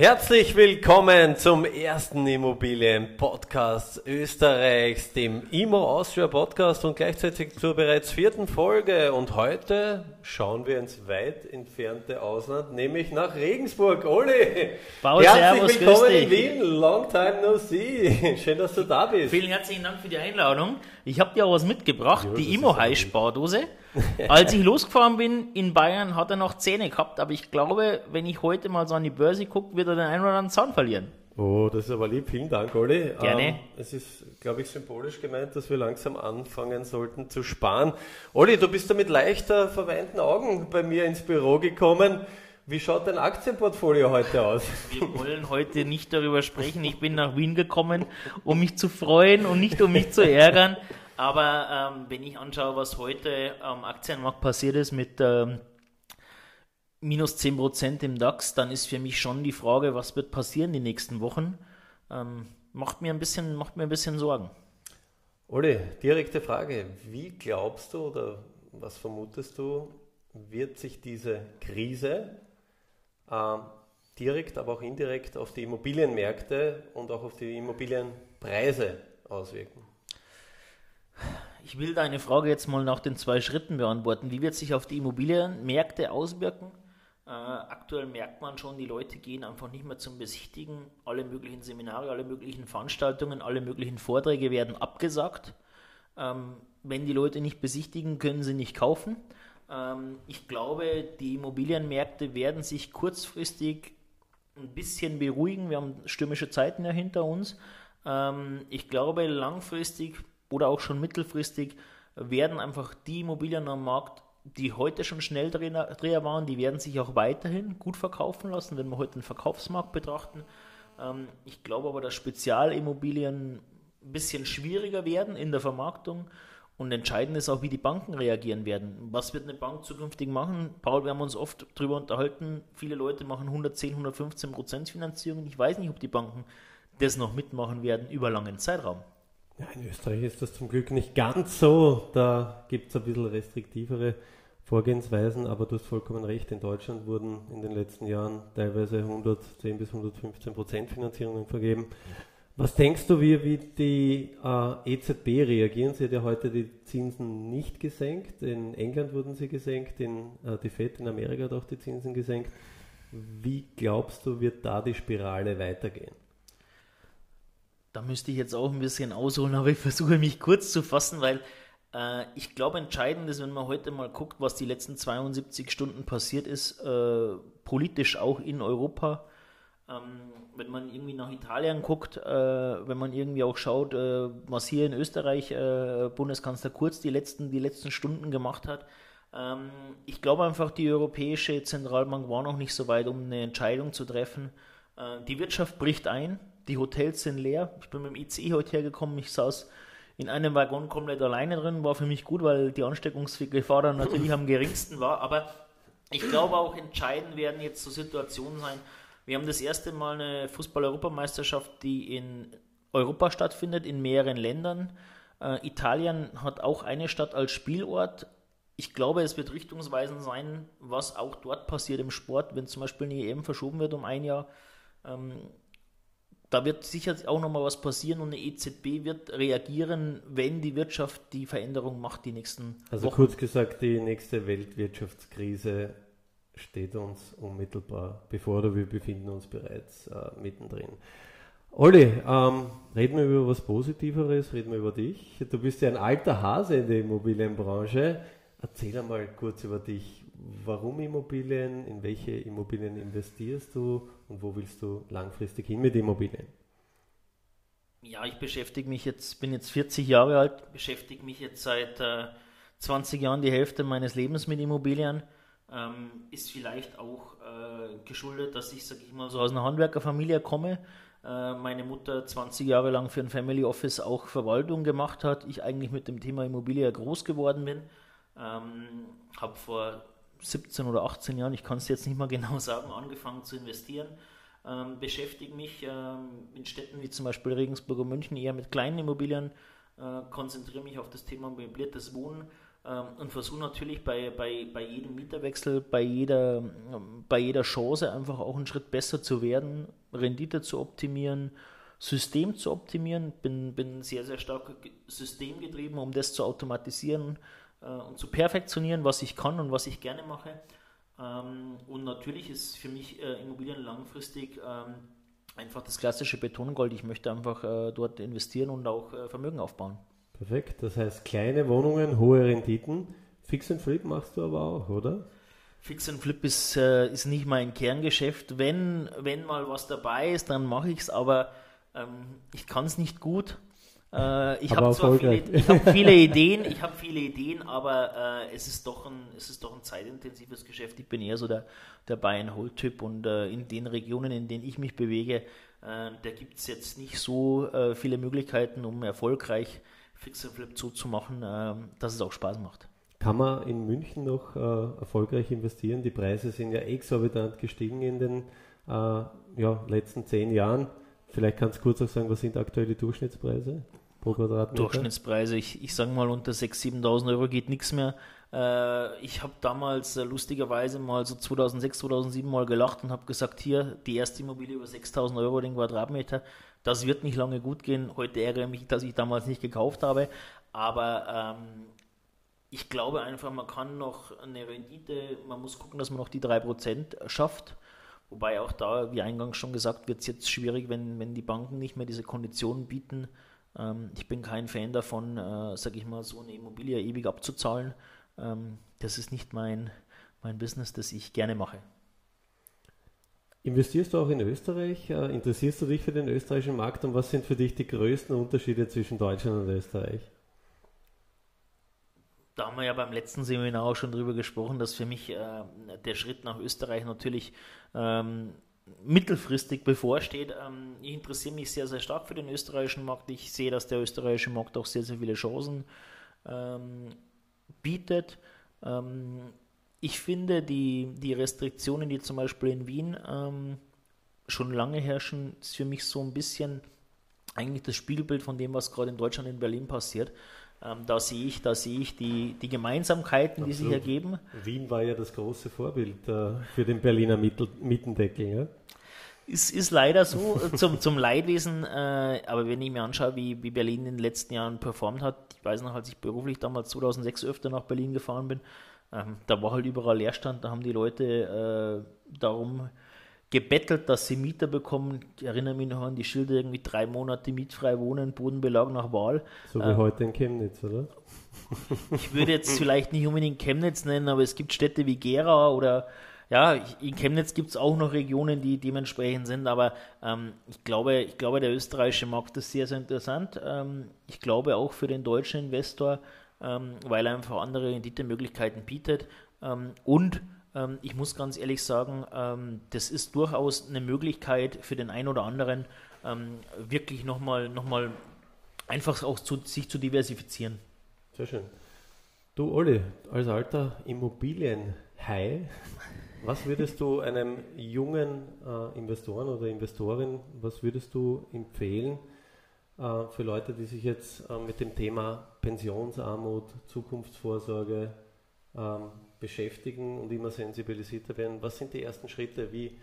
Herzlich willkommen zum ersten Immobilien-Podcast Österreichs, dem Immo Austria Podcast und gleichzeitig zur bereits vierten Folge. Und heute schauen wir ins weit entfernte Ausland, nämlich nach Regensburg. Oli, Paul, herzlich servus, willkommen in. Wien. Long time no see. Schön, dass du da bist. Vielen herzlichen Dank für die Einladung. Ich habe dir auch was mitgebracht, Ja, die ist Als ich losgefahren bin in Bayern, hat er noch Zähne gehabt, aber ich glaube, wenn ich heute mal so an die Börse gucke, wird er den einen oder anderen Zahn verlieren. Oh, das ist aber lieb. Vielen Dank, Olli. Gerne. Ähm, es ist, glaube ich, symbolisch gemeint, dass wir langsam anfangen sollten zu sparen. Olli, du bist da mit leichter verweinten Augen bei mir ins Büro gekommen. Wie schaut dein Aktienportfolio heute aus? Wir wollen heute nicht darüber sprechen. Ich bin nach Wien gekommen, um mich zu freuen und nicht um mich zu ärgern. Aber ähm, wenn ich anschaue, was heute am Aktienmarkt passiert ist mit ähm, minus 10% im DAX, dann ist für mich schon die Frage, was wird passieren die nächsten Wochen. Ähm, macht, mir ein bisschen, macht mir ein bisschen Sorgen. Olli, direkte Frage. Wie glaubst du oder was vermutest du, wird sich diese Krise äh, direkt, aber auch indirekt auf die Immobilienmärkte und auch auf die Immobilienpreise auswirken? Ich will deine Frage jetzt mal nach den zwei Schritten beantworten. Wie wird sich auf die Immobilienmärkte auswirken? Äh, aktuell merkt man schon, die Leute gehen einfach nicht mehr zum Besichtigen. Alle möglichen Seminare, alle möglichen Veranstaltungen, alle möglichen Vorträge werden abgesagt. Ähm, wenn die Leute nicht besichtigen, können sie nicht kaufen. Ähm, ich glaube, die Immobilienmärkte werden sich kurzfristig ein bisschen beruhigen. Wir haben stürmische Zeiten ja hinter uns. Ähm, ich glaube, langfristig oder auch schon mittelfristig werden einfach die Immobilien am Markt, die heute schon Schnelldreher Dreher waren, die werden sich auch weiterhin gut verkaufen lassen, wenn wir heute den Verkaufsmarkt betrachten. Ähm, ich glaube aber, dass Spezialimmobilien ein bisschen schwieriger werden in der Vermarktung. Und entscheidend ist auch, wie die Banken reagieren werden. Was wird eine Bank zukünftig machen? Paul, wir haben uns oft darüber unterhalten. Viele Leute machen 110, 115 Prozent Finanzierung. Ich weiß nicht, ob die Banken das noch mitmachen werden über langen Zeitraum. Ja, in Österreich ist das zum Glück nicht ganz so. Da gibt es ein bisschen restriktivere Vorgehensweisen, aber du hast vollkommen recht. In Deutschland wurden in den letzten Jahren teilweise 110 bis 115 Prozent Finanzierungen vergeben. Was denkst du, wie, wie die äh, EZB reagieren? Sie hat ja heute die Zinsen nicht gesenkt. In England wurden sie gesenkt, in, äh, die FED in Amerika hat auch die Zinsen gesenkt. Wie glaubst du, wird da die Spirale weitergehen? Da müsste ich jetzt auch ein bisschen ausholen, aber ich versuche mich kurz zu fassen, weil äh, ich glaube, entscheidend ist, wenn man heute mal guckt, was die letzten 72 Stunden passiert ist, äh, politisch auch in Europa. Ähm, wenn man irgendwie nach Italien guckt, äh, wenn man irgendwie auch schaut, äh, was hier in Österreich äh, Bundeskanzler Kurz die letzten, die letzten Stunden gemacht hat. Ähm, ich glaube einfach, die Europäische Zentralbank war noch nicht so weit, um eine Entscheidung zu treffen. Äh, die Wirtschaft bricht ein, die Hotels sind leer. Ich bin mit dem ICE heute hergekommen, ich saß in einem Waggon komplett alleine drin, war für mich gut, weil die Ansteckungsgefahr dann natürlich am geringsten war. Aber ich glaube auch entscheidend werden jetzt so Situationen sein. Wir haben das erste Mal eine Fußball-Europameisterschaft, die in Europa stattfindet, in mehreren Ländern. Äh, Italien hat auch eine Stadt als Spielort. Ich glaube, es wird richtungsweisend sein, was auch dort passiert im Sport, wenn zum Beispiel eine EM verschoben wird um ein Jahr. Ähm, da wird sicher auch nochmal was passieren und eine EZB wird reagieren, wenn die Wirtschaft die Veränderung macht die nächsten Also Wochen. kurz gesagt, die nächste Weltwirtschaftskrise steht uns unmittelbar bevor oder wir befinden uns bereits äh, mittendrin. Olli, ähm, reden wir über was Positiveres, reden wir über dich. Du bist ja ein alter Hase in der Immobilienbranche. Erzähl einmal kurz über dich. Warum Immobilien? In welche Immobilien investierst du? Und wo willst du langfristig hin mit Immobilien? Ja, ich beschäftige mich jetzt, bin jetzt 40 Jahre alt, beschäftige mich jetzt seit äh, 20 Jahren die Hälfte meines Lebens mit Immobilien. Ähm, ist vielleicht auch äh, geschuldet, dass ich, sag ich mal, so aus einer Handwerkerfamilie komme. Äh, meine Mutter 20 Jahre lang für ein Family Office auch Verwaltung gemacht hat. Ich eigentlich mit dem Thema Immobilie groß geworden bin. Ähm, habe vor 17 oder 18 Jahren, ich kann es jetzt nicht mal genau sagen, angefangen zu investieren. Ähm, beschäftige mich ähm, in Städten wie zum Beispiel Regensburg und München eher mit kleinen Immobilien, äh, konzentriere mich auf das Thema möbliertes Wohnen ähm, und versuche natürlich bei, bei, bei jedem Mieterwechsel, bei jeder, ähm, bei jeder Chance einfach auch einen Schritt besser zu werden, Rendite zu optimieren, System zu optimieren. Bin, bin sehr, sehr stark systemgetrieben, um das zu automatisieren äh, und zu perfektionieren, was ich kann und was ich gerne mache. Ähm, und natürlich ist für mich äh, Immobilien langfristig ähm, einfach das klassische Betongold. Ich möchte einfach äh, dort investieren und auch Vermögen aufbauen. Perfekt, das heißt kleine Wohnungen, hohe Renditen. Fix and Flip machst du aber auch, oder? Fix and Flip ist, ist nicht mein Kerngeschäft. Wenn, wenn mal was dabei ist, dann mache ich es, aber ähm, ich kann es nicht gut. Äh, ich habe zwar viele, ich hab viele Ideen, ich habe viele Ideen, aber äh, es, ist doch ein, es ist doch ein zeitintensives Geschäft. Ich bin eher so der, der Buy-and-Hold-Typ und äh, in den Regionen, in denen ich mich bewege, äh, da gibt es jetzt nicht so äh, viele Möglichkeiten, um erfolgreich Fix and Flip zuzumachen, äh, dass es auch Spaß macht. Kann man in München noch erfolgreich investieren? Die Preise sind ja exorbitant gestiegen in den ja, letzten zehn Jahren. Vielleicht kannst du kurz auch sagen, was sind aktuell die Durchschnittspreise pro Quadratmeter? Durchschnittspreise, ich, ich sage mal, unter 6.000, 7.000 Euro geht nichts mehr. Äh, ich habe damals äh, lustigerweise mal so 2006, 2007 mal gelacht und habe gesagt, hier, die erste Immobilie über 6.000 Euro den Quadratmeter, das wird nicht lange gut gehen. Heute ärgere ich mich, dass ich damals nicht gekauft habe. Aber ähm, ich glaube einfach, man kann noch eine Rendite, man muss gucken, dass man noch die 3% schafft. Wobei auch da, wie eingangs schon gesagt, wird es jetzt schwierig, wenn, wenn die Banken nicht mehr diese Konditionen bieten. Ähm, ich bin kein Fan davon, äh, sage ich mal, so eine Immobilie ewig abzuzahlen. Ähm, das ist nicht mein, mein Business, das ich gerne mache. Investierst du auch in Österreich? Äh, interessierst du dich für den österreichischen Markt und was sind für dich die größten Unterschiede zwischen Deutschland und Österreich? da haben wir ja beim letzten Seminar auch schon drüber gesprochen, dass für mich äh, der Schritt nach Österreich natürlich ähm, mittelfristig bevorsteht. Ähm, ich interessiere mich sehr, sehr stark für den österreichischen Markt. Ich sehe, dass der österreichische Markt auch sehr, sehr viele Chancen ähm, bietet. Ähm, ich finde die, die Restriktionen, die zum Beispiel in Wien schon lange herrschen, ist für mich so ein bisschen eigentlich das Spiegelbild von dem, was gerade in Deutschland, in Berlin passiert. Ähm, da sehe ich, da sehe ich die, die Gemeinsamkeiten, Absolut. die sich ergeben. Wien war ja das große Vorbild äh, für den Berliner Mittel, Mietendeckel. Ja? Ist, ist leider so zum, zum Leidwesen, äh, aber wenn ich mir anschaue, wie, wie Berlin in den letzten Jahren performt hat, ich weiß noch, als ich beruflich damals 2006 öfter nach Berlin gefahren bin, ähm, da war halt überall Leerstand, da haben die Leute äh, darum gebettelt, dass sie Mieter bekommen. Ich erinnere mich noch an die Schilder, irgendwie drei Monate mietfrei wohnen, Bodenbelag nach Wahl. So wie ähm, heute in Chemnitz, oder? ich würde jetzt vielleicht nicht unbedingt Chemnitz nennen, aber es gibt Städte wie Gera oder ja, in Chemnitz gibt es auch noch Regionen, die dementsprechend sind, aber ähm, ich, glaube, ich glaube, der österreichische Markt ist sehr, sehr interessant. Ähm, ich glaube auch für den deutschen Investor, ähm, weil er einfach andere Renditemöglichkeiten bietet ähm, und ähm, ich muss ganz ehrlich sagen, ähm, das ist durchaus eine Möglichkeit für den einen oder anderen, ähm, wirklich nochmal noch mal einfach auch zu, sich zu diversifizieren. Sehr schön. Du, Olli, als alter Immobilien-High, was würdest du einem jungen äh, Investoren oder Investorin, was würdest du empfehlen äh, für Leute, die sich jetzt äh, mit dem Thema Pensionsarmut, Zukunftsvorsorge ähm, beschäftigen und immer sensibilisierter werden. Was sind die ersten Schritte? Wie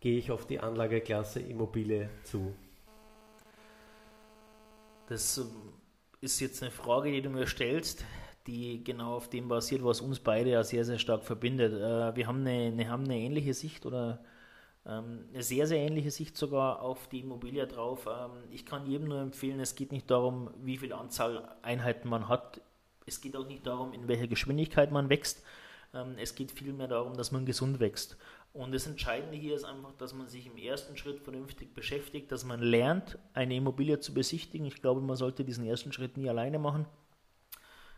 gehe ich auf die Anlageklasse Immobilie zu? Das ähm, ist jetzt eine Frage, die du mir stellst, die genau auf dem basiert, was uns beide ja sehr, sehr stark verbindet. Äh, wir haben eine, eine, haben eine ähnliche Sicht oder ähm, eine sehr, sehr ähnliche Sicht sogar auf die Immobilie drauf. Ähm, ich kann jedem nur empfehlen, es geht nicht darum, wie viel Anzahl Einheiten man hat. Es geht auch nicht darum, in welcher Geschwindigkeit man wächst, ähm, es geht vielmehr darum, dass man gesund wächst. Und das Entscheidende hier ist einfach, dass man sich im ersten Schritt vernünftig beschäftigt, dass man lernt, eine Immobilie zu besichtigen. Ich glaube, man sollte diesen ersten Schritt nie alleine machen.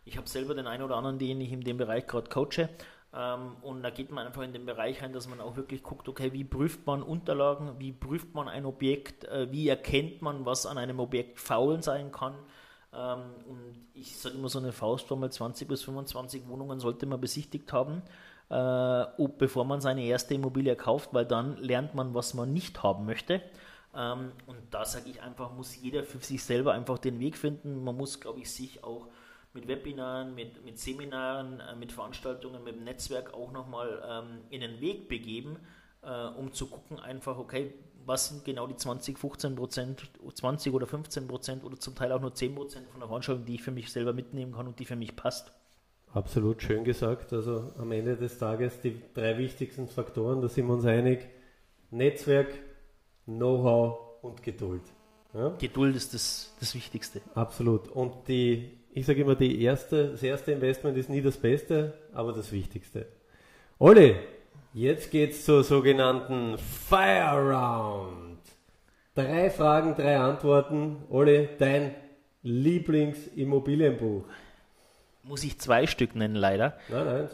Ich habe selber den einen oder anderen, den ich in dem Bereich gerade coache. Ähm, und da geht man einfach in den Bereich rein, dass man auch wirklich guckt, okay, wie prüft man Unterlagen, wie prüft man ein Objekt, äh, wie erkennt man, was an einem Objekt faul sein kann. Ähm, und ich sage immer so eine Faustformel, 20 bis 25 Wohnungen sollte man besichtigt haben, äh, bevor man seine erste Immobilie kauft, weil dann lernt man, was man nicht haben möchte. Ähm, und da sage ich einfach, muss jeder für sich selber einfach den Weg finden. Man muss, glaube ich, sich auch mit Webinaren, mit, mit Seminaren, äh, mit Veranstaltungen, mit dem Netzwerk auch nochmal ähm, in den Weg begeben, äh, um zu gucken, einfach, okay, was sind genau die 20, 15 Prozent, 20 oder 15 Prozent oder zum Teil auch nur 10 Prozent von der Veranstaltung, die ich für mich selber mitnehmen kann und die für mich passt. Absolut schön gesagt. Also am Ende des Tages die drei wichtigsten Faktoren, da sind wir uns einig. Netzwerk, Know-how und Geduld. Ja? Geduld ist das, das Wichtigste. Absolut. Und die, ich sage immer, die erste, das erste Investment ist nie das Beste, aber das Wichtigste. Olli, jetzt geht's zur sogenannten Fire Round. Drei Fragen, drei Antworten. Olli, dein Lieblingsimmobilienbuch. Muss ich zwei Stück nennen, leider. Nein, nein.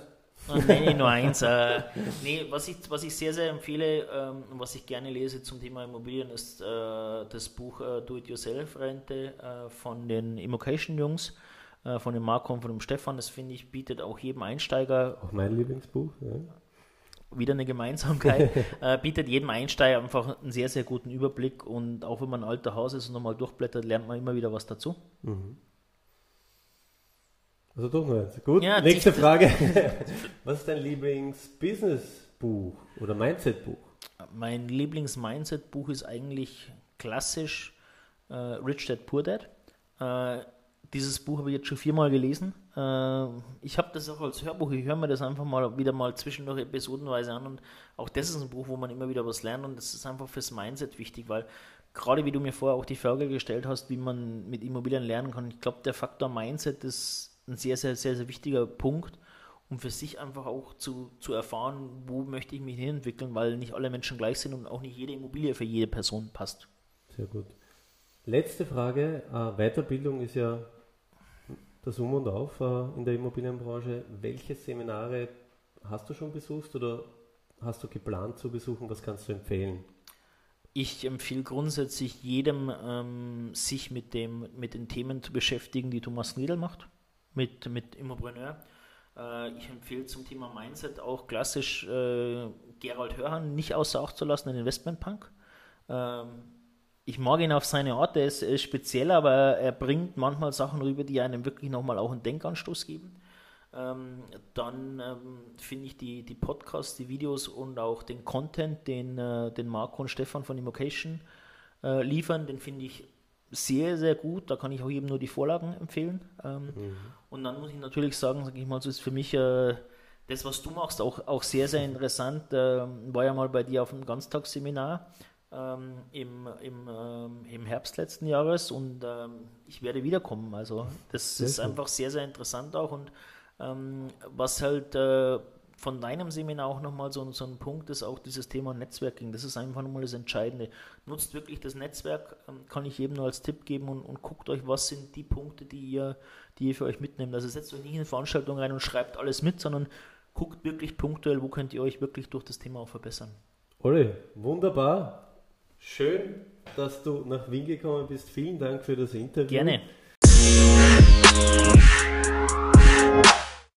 Oh, nee, nur eins. Äh, nee, was ich, was ich sehr, sehr empfehle ähm, und was ich gerne lese zum Thema Immobilien ist äh, das Buch äh, Do-It-Yourself-Rente äh, von den Immocation-Jungs, äh, von dem Marco und von dem Stefan. Das finde ich, bietet auch jedem Einsteiger. Auch mein Lieblingsbuch, ja. Wieder eine Gemeinsamkeit. Äh, bietet jedem Einsteiger einfach einen sehr, sehr guten Überblick und auch wenn man ein alter Haus ist und nochmal durchblättert, lernt man immer wieder was dazu. Mhm. Also doch. Gut, ja, nächste Frage. Was ist dein Lieblings-Business-Buch oder Mindset-Buch? Mein Lieblings-Mindset-Buch ist eigentlich klassisch äh, Rich Dad Poor Dad. Äh, dieses Buch habe ich jetzt schon viermal gelesen. Äh, ich habe das auch als Hörbuch, ich höre mir das einfach mal wieder mal zwischendurch episodenweise an und auch das ist ein Buch, wo man immer wieder was lernt und das ist einfach fürs Mindset wichtig, weil gerade wie du mir vorher auch die Frage gestellt hast, wie man mit Immobilien lernen kann, ich glaube, der Faktor Mindset ist ein sehr, sehr, sehr, sehr wichtiger Punkt, um für sich einfach auch zu, zu erfahren, wo möchte ich mich hin entwickeln, weil nicht alle Menschen gleich sind und auch nicht jede Immobilie für jede Person passt. Sehr gut. Letzte Frage. Äh, Weiterbildung ist ja das Um und Auf äh, in der Immobilienbranche. Welche Seminare hast du schon besucht oder hast du geplant zu besuchen? Was kannst du empfehlen? Ich empfehle grundsätzlich jedem, ähm, sich mit, dem, mit den Themen zu beschäftigen, die Thomas Niedel macht mit, mit Immopreneur. Äh, ich empfehle zum Thema Mindset auch klassisch äh, Gerald Hörhan nicht außer Acht zu lassen, den Investmentpunk. Ähm, ich mag ihn auf seine Art, er ist, speziell, aber er bringt manchmal Sachen rüber, die einem wirklich nochmal auch einen Denkanstoß geben. Ähm, dann ähm, finde ich die, die Podcasts, die Videos und auch den Content, den, äh, den Marco und Stefan von Immocation äh, liefern, den finde ich sehr, sehr gut. Da kann ich auch jedem nur die Vorlagen empfehlen. Ähm, mhm. Und dann muss ich natürlich sagen, sage ich mal, so ist für mich äh, das, was du machst, auch, auch sehr, sehr interessant. Äh, war ja mal bei dir auf einem Ganztagsseminar ähm, im, im, ähm, im Herbst letzten Jahres und ähm, ich werde wiederkommen. Also das sehr ist gut. einfach sehr, sehr interessant auch und ähm, was halt äh, von deinem Seminar auch nochmal so, so ein Punkt ist auch dieses Thema Netzwerking. Das ist einfach nochmal das Entscheidende. Nutzt wirklich das Netzwerk, ähm, kann ich jedem nur als Tipp geben und, und guckt euch, was sind die Punkte, die ihr, die ihr für euch mitnehmt. Also setzt euch nicht in eine Veranstaltung rein und schreibt alles mit, sondern guckt wirklich punktuell, wo könnt ihr euch wirklich durch das Thema auch verbessern. Olli, wunderbar. Schön, dass du nach Wien gekommen bist. Vielen Dank für das Interview. Gerne.